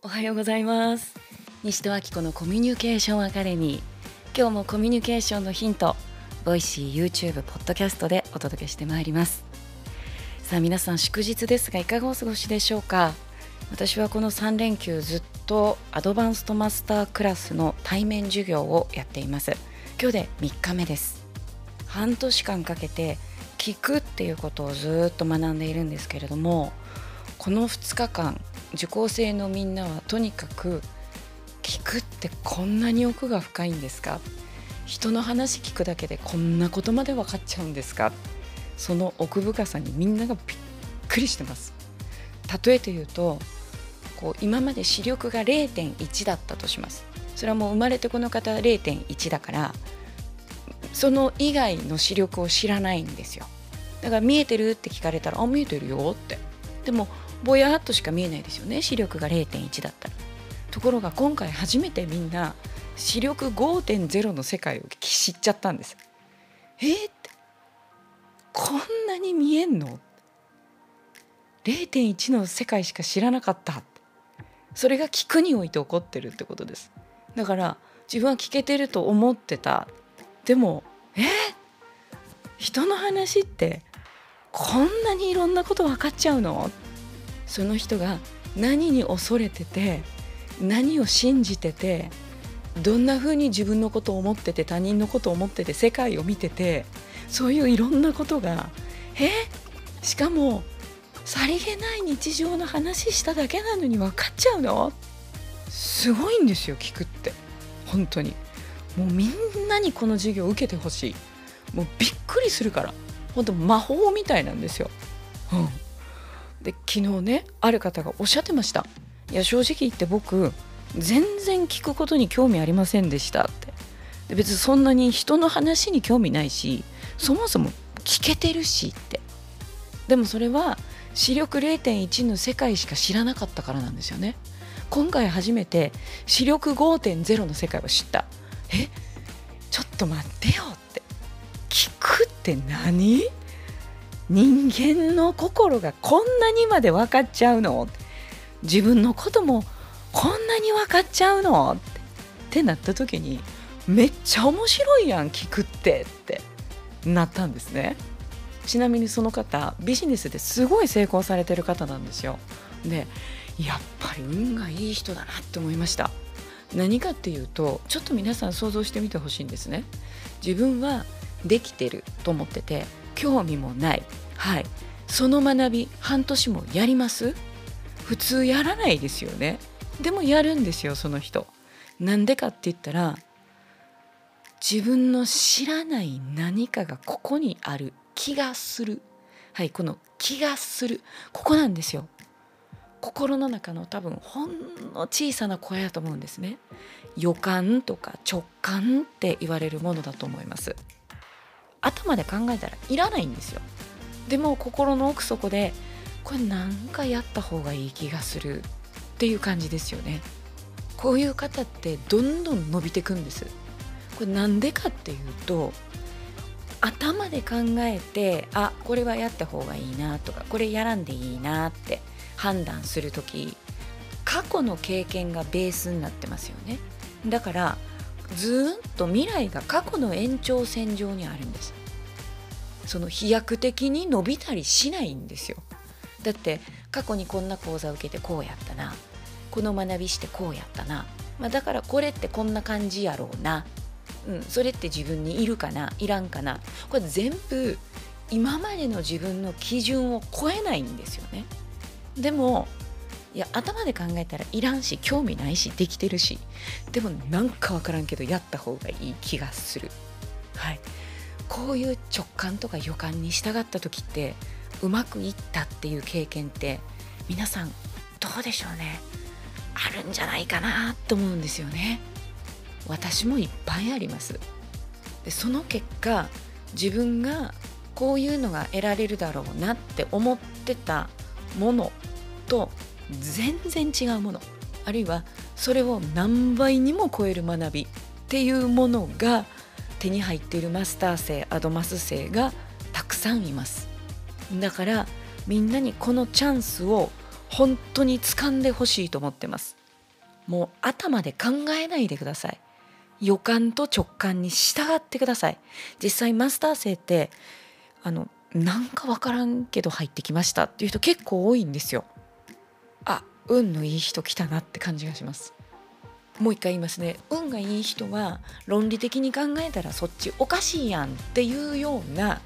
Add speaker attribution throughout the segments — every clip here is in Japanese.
Speaker 1: おはようございます。西戸明子のコミュニケーションアカデミー。今日もコミュニケーションのヒントボイシー YouTube ポッドキャストでお届けしてまいります。さあ皆さん祝日ですがいかがお過ごしでしょうか？私はこの3連休ずっとアドバンストマスタークラスの対面授業をやっています。今日で3日目です。半年間かけて聞くっていうことをずっと学んでいるんですけれどもこの2日間受講生のみんなはとにかく聞くってこんなに奥が深いんですか？人の話聞くだけでこんなことまで分かっちゃうんですか？その奥深さにみんながびっくりしてます。例えて言うとこう今まで視力が0.1だったとします。それはもう生まれてこの方0.1だからその以外の視力を知らないんですよ。だから見えてるって聞かれたらあ見えてるよって。でもぼやっとしか見えないですよね。視力が0.1だったら。ところが今回初めてみんな視力5.0の世界を知っちゃったんです。えー、って。こんなに見えんの？0.1の世界しか知らなかった。それが聞くにおいて起こってるってことです。だから自分は聞けてると思ってた。でもえ人の話ってこんなにいろんなこと分かっちゃうの？その人が何に恐れてて何を信じててどんな風に自分のことを思ってて他人のことを思ってて世界を見ててそういういろんなことがえしかもさりげない日常の話しただけなのに分かっちゃうの？すごいんですよ聞くって。本当に。もうみんなにこの授業を受けてほしい。もうびっくりするから。本当魔法みたいなんですよ、うん、で昨日ねある方がおっしゃってましたいや正直言って僕全然聞くことに興味ありませんでしたって。で別にそんなに人の話に興味ないしそもそも聞けてるしって。でもそれは視力0.1の世界しか知らなかったからなんですよね。今回初めて視力5.0の世界を知ったえ？ちょっと待ってよって聞くって何？人間の心がこんなにまで分かっちゃうの？自分のこともこんなに分かっちゃうの？ってなった時にめっちゃ面白いやん聞くってってなったんですね。ちなみにその方ビジネスですごい成功されてる方なんですよ。でやっぱり運がいい人だなって思いました。何かっていうとちょっと皆さん想像してみてほしいんですね。自分はできてると思ってて興味もない。はい。その学び半年もやります？普通やらないですよね。でもやるんですよその人。なんでかって言ったら自分の知らない何かがここにある気がする。はいこの気がする。ここなんですよ。心の中の多分ほんの小さな声だと思うんですね。予感とか直感って言われるものだと思います。頭で考えたらいらないんですよ。でも心の奥底でこれなんかやった方がいい気がする。っていう感じですよね。こういう方ってどんどん伸びてくんです。これなんでかっていうと頭で考えてあこれはやった方がいいなとかこれやらんでいいなって判断する時過去の経験がベースになってますよね。だからずっと未来が過去の延長線上にあるんです。その飛躍的に伸びたりしないんですよ。だって過去にこんな講座受けてこうやったな。この学びしてこうやったな、まあ、だからこれってこんな感じやろうな、うん、それって自分にいるかな。いらんかな。これ全部今までの自分の基準を超えないんですよね。でもいや頭で考えたらいらんし興味ないしできてるし。でもなんか分からんけどやった方がいい気がする。はい。こういう直感とか予感に従った時ってうまくいったっていう経験って皆さんどうでしょうね。あるんじゃないかなと思うんですよね。私もいっぱいあります。でその結果自分がこういうのが得られるだろうなって思ってたものと全然違うもの。あるいはそれを何倍にも超える学びっていうものが手に入っているマスター生アドマス生がたくさんいます。だからみんなにこのチャンスを本当に掴んでほしいと思ってます。もう頭で考えないでください。予感と直感に従ってください。実際マスター生ってあのなんか分からんけど入ってきましたっていう人結構多いんですよ。運のいい人来たなって感じがします。もう一回言いますね。運がいい人は論理的に考えたらそっちおかしいやんっていうような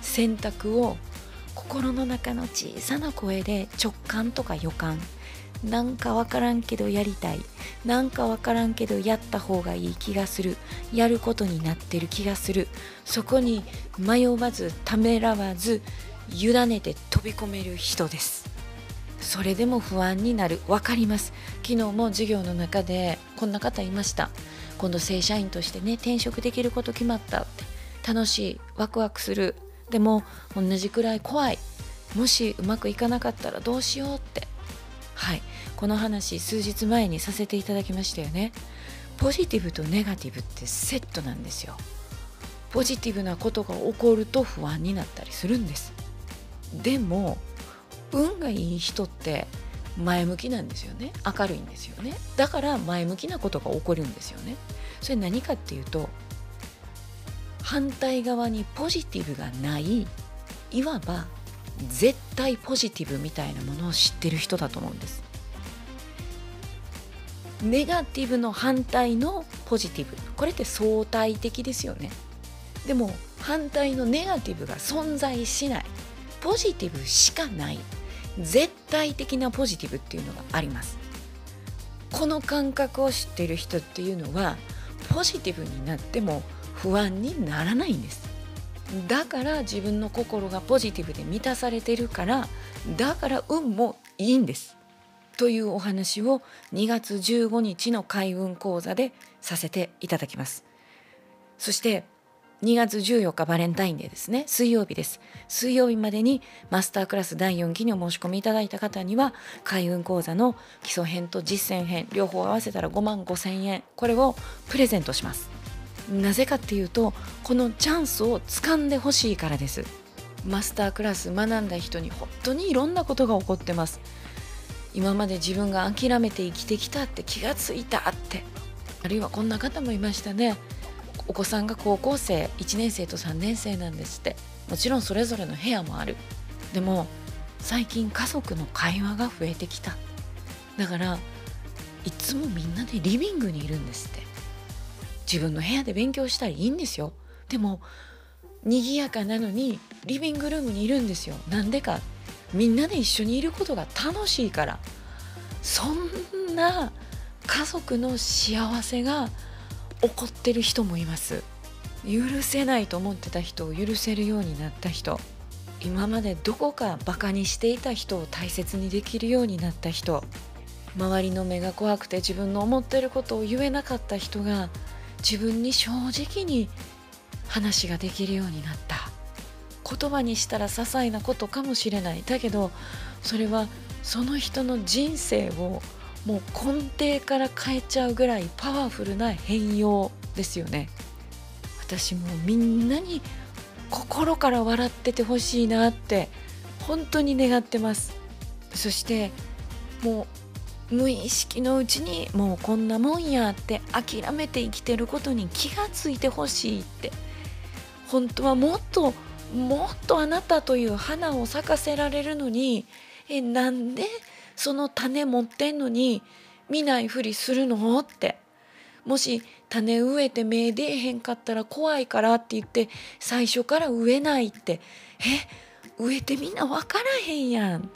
Speaker 1: 選択を心の中の小さな声で直感とか予感。なんかわからんけどやりたい。なんかわからんけどやった方がいい気がする。やることになってる気がする。そこに迷わずためらわず委ねて飛び込める人です。それでも不安になる。分かります。昨日も授業の中でこんな方いました。今度正社員としてね転職できること決まったって。楽しい。ワクワクする。でも同じくらい怖い。もしうまくいかなかったらどうしようって。はい。この話数日前にさせていただきましたよね。ポジティブとネガティブってセットなんですよ。ポジティブなことが起こると不安になったりするんです。でも運がいい人って前向きなんですよね。明るいんですよね。だから前向きなことが起こるんですよね。それ何かっていうと反対側にポジティブがないいわば絶対ポジティブみたいなものを知ってる人だと思うんです。ネガティブの反対のポジティブ。これって相対的ですよね。でも反対のネガティブが存在しない。ポジティブしかない。絶対的なポジティブっていうのがあります。この感覚を知ってる人っていうのはポジティブになっても不安にならないんです。だから自分の心がポジティブで満たされてるからだから運もいいんです。というお話を2月15日の開運講座でさせていただきます。そして2月14日バレンタインデーですね。水曜日です。水曜日までにマスタークラス第4期にお申し込みいただいた方には開運講座の基礎編と実践編両方合わせたら5万5千円。これをプレゼントします。なぜかっていうとこのチャンスを掴んでほしいからです。マスタークラス学んだ人に本当にいろんなことが起こってます。今まで自分が諦めて生きてきたって気がついたってあるいはこんな方もいましたね。お子さんが高校生1年生と3年生なんですって。もちろんそれぞれの部屋もある。でも最近家族の会話が増えてきた。だからいつもみんなでリビングにいるんですって。自分の部屋で勉強したりいいんですよ。でも賑やかなのにリビングルームにいるんですよ。なんでか。みんなで一緒にいることが楽しいから。そんな家族の幸せが起こってる人もいます。許せないと思ってた人を許せるようになった人今までどこかバカにしていた人を大切にできるようになった人周りの目が怖くて自分の思ってることを言えなかった人が自分に正直に話ができるようになった。言葉にしたら些細なことかもしれない。だけどそれはその人の人生をもう根底から変えちゃうぐらいパワフルな変容ですよね。私もみんなに心から笑っててほしいなって本当に願ってます。そしてもう無意識のうちにもうこんなもんやって諦めて生きてることに気がついてほしいって。本当はもっともっとあなたという花を咲かせられるのにえなんでその種持ってんのに見ないふりするの？って。もし種植えて芽出えへんかったら怖いからって言って最初から植えないって。え？植えてみんな分からへんやん。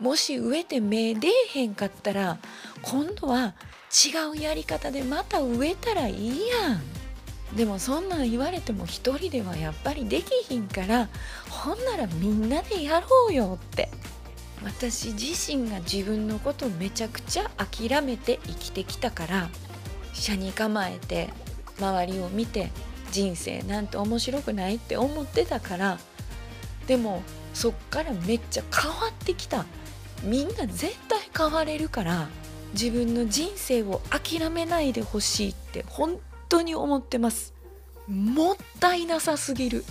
Speaker 1: もし植えて芽出えへんかったら今度は違うやり方でまた植えたらいいやん。でもそんなん言われても一人ではやっぱりできひんからほんならみんなでやろうよって。私自身が自分のことをめちゃくちゃ諦めて生きてきたから車に構えて周りを見て人生なんて面白くないって思ってたからでもそっからめっちゃ変わってきた。みんな絶対変われるから自分の人生を諦めないでほしいって本当に思ってます。もったいなさすぎる。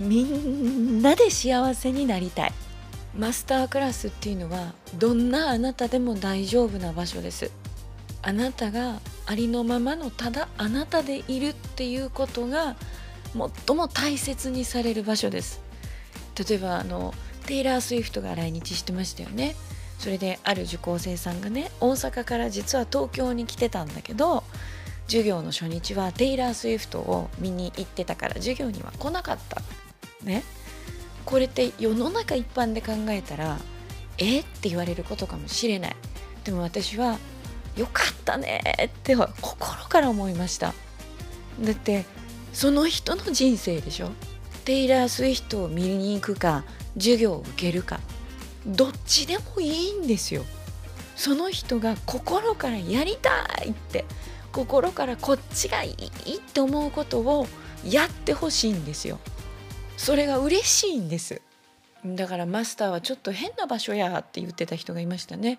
Speaker 1: みんなで幸せになりたい。マスタークラスっていうのはどんなあなたでも大丈夫な場所です。あなたがありのままのただあなたでいるっていうことが最も大切にされる場所です。例えばあのテイラー・スウィフトが来日してましたよね。それである受講生さんがね大阪から実は東京に来てたんだけど授業の初日はテイラー・スウィフトを見に行ってたから授業には来なかった。ね。これって世の中一般で考えたらえって言われることかもしれない。でも私はよかったねって心から思いました。だってその人の人生でしょ？テイラー・スウィフトを見に行くか授業を受けるかどっちでもいいんですよ。その人が心からやりたいって心からこっちがいいって思うことをやってほしいんですよ。それが嬉しいんです。だからマスターはちょっと変な場所やって言ってた人がいましたね。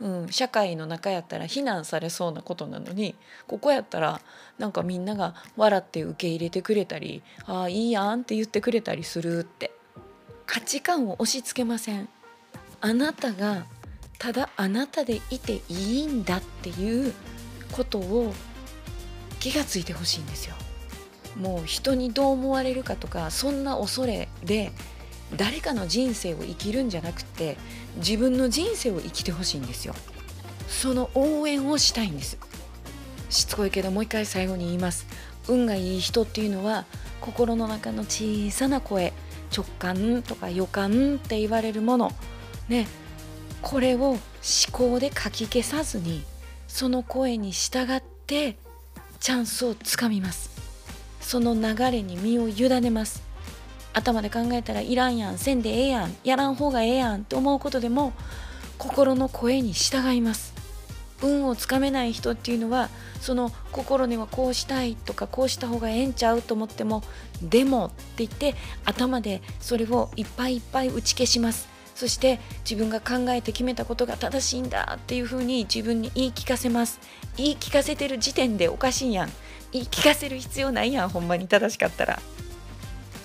Speaker 1: うん、社会の中やったら非難されそうなことなのにここやったらなんかみんなが笑って受け入れてくれたり「ああいいやん」って言ってくれたりするって。価値観を押し付けません。あなたがただあなたでいていいんだっていうことを気がついてほしいんですよ。もう人にどう思われるかとかそんな恐れで誰かの人生を生きるんじゃなくて自分の人生を生きてほしいんですよ。その応援をしたいんです。しつこいけどもう一回最後に言います。運がいい人っていうのは心の中の小さな声直感とか予感って言われるもの。ね。これを思考でかき消さずにその声に従ってチャンスをつかみます。その流れに身を委ねます。頭で考えたらいらんやんせんでええやんやらん方がええやんって思うことでも心の声に従います。運をつかめない人っていうのはその心にはこうしたいとかこうした方がええんちゃうと思ってもでもって言って頭でそれをいっぱいいっぱい打ち消します。そして自分が考えて決めたことが正しいんだっていうふうに自分に言い聞かせます。言い聞かせてる時点でおかしいやん。言い聞かせる必要ないやんほんまに正しかったら。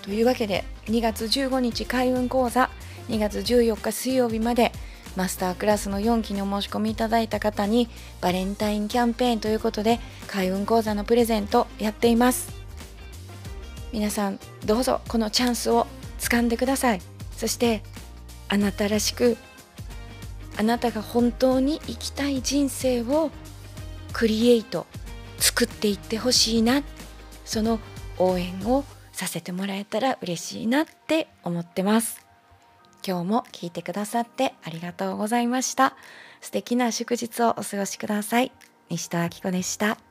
Speaker 1: というわけで2月15日開運講座2月14日水曜日までマスタークラスの4期にお申し込みいただいた方にバレンタインキャンペーンということで開運講座のプレゼントやっています。皆さんどうぞこのチャンスを掴んでください。そしてあなたらしくあなたが本当に生きたい人生をクリエイト作っていってほしいな。その応援をさせてもらえたら嬉しいなって思ってます。今日も聞いてくださってありがとうございました。素敵な祝日をお過ごしください。西田明子でした。